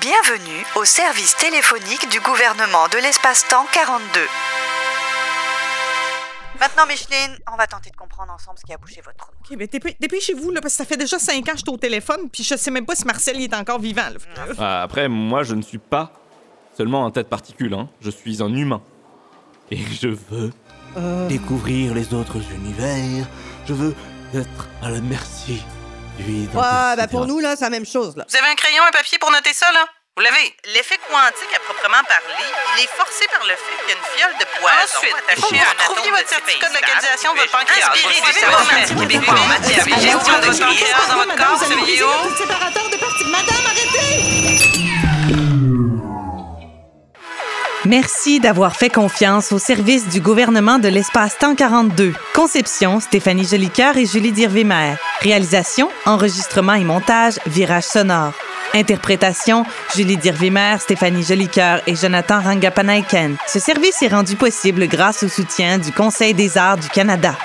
Bienvenue au service téléphonique du gouvernement de l'espace-temps 42. Maintenant, Micheline, on va tenter de comprendre ensemble ce qui a bouché votre trou. OK, mais dépê- dépêchez-vous, là, parce que ça fait déjà cinq ans que je suis au téléphone, puis je sais même pas si Marcel il est encore vivant. là. Ah, Après, moi, je ne suis pas seulement un tas de particules, hein. je suis un humain. Et je veux découvrir les autres univers. Je veux être à la merci Ouais, ben pour nous, là, c'est la même chose, là. Vous avez un crayon, un papier pour noter ça, là? Vous l'avez? L'effet quantique, à proprement parler, il est forcé par le fait qu'il y a une fiole de poison Ensuite, attachée à un votre certificat de localisation de votre pancréas. Inspirez Votre du certificat savoir québécois en matière de gestion de votre pancréas dans votre corps, briser vidéo. Madame, Merci d'avoir fait confiance au service du gouvernement de l'espace-temps 42. Conception, Stéphanie Jolicoeur et Julie Dirvimer. Réalisation, enregistrement et montage, Virage sonore. Interprétation, Julie Dirvimer, Stéphanie Jolicoeur et Jonathan Rangapanaiken. Ce service est rendu possible grâce au soutien du Conseil des arts du Canada.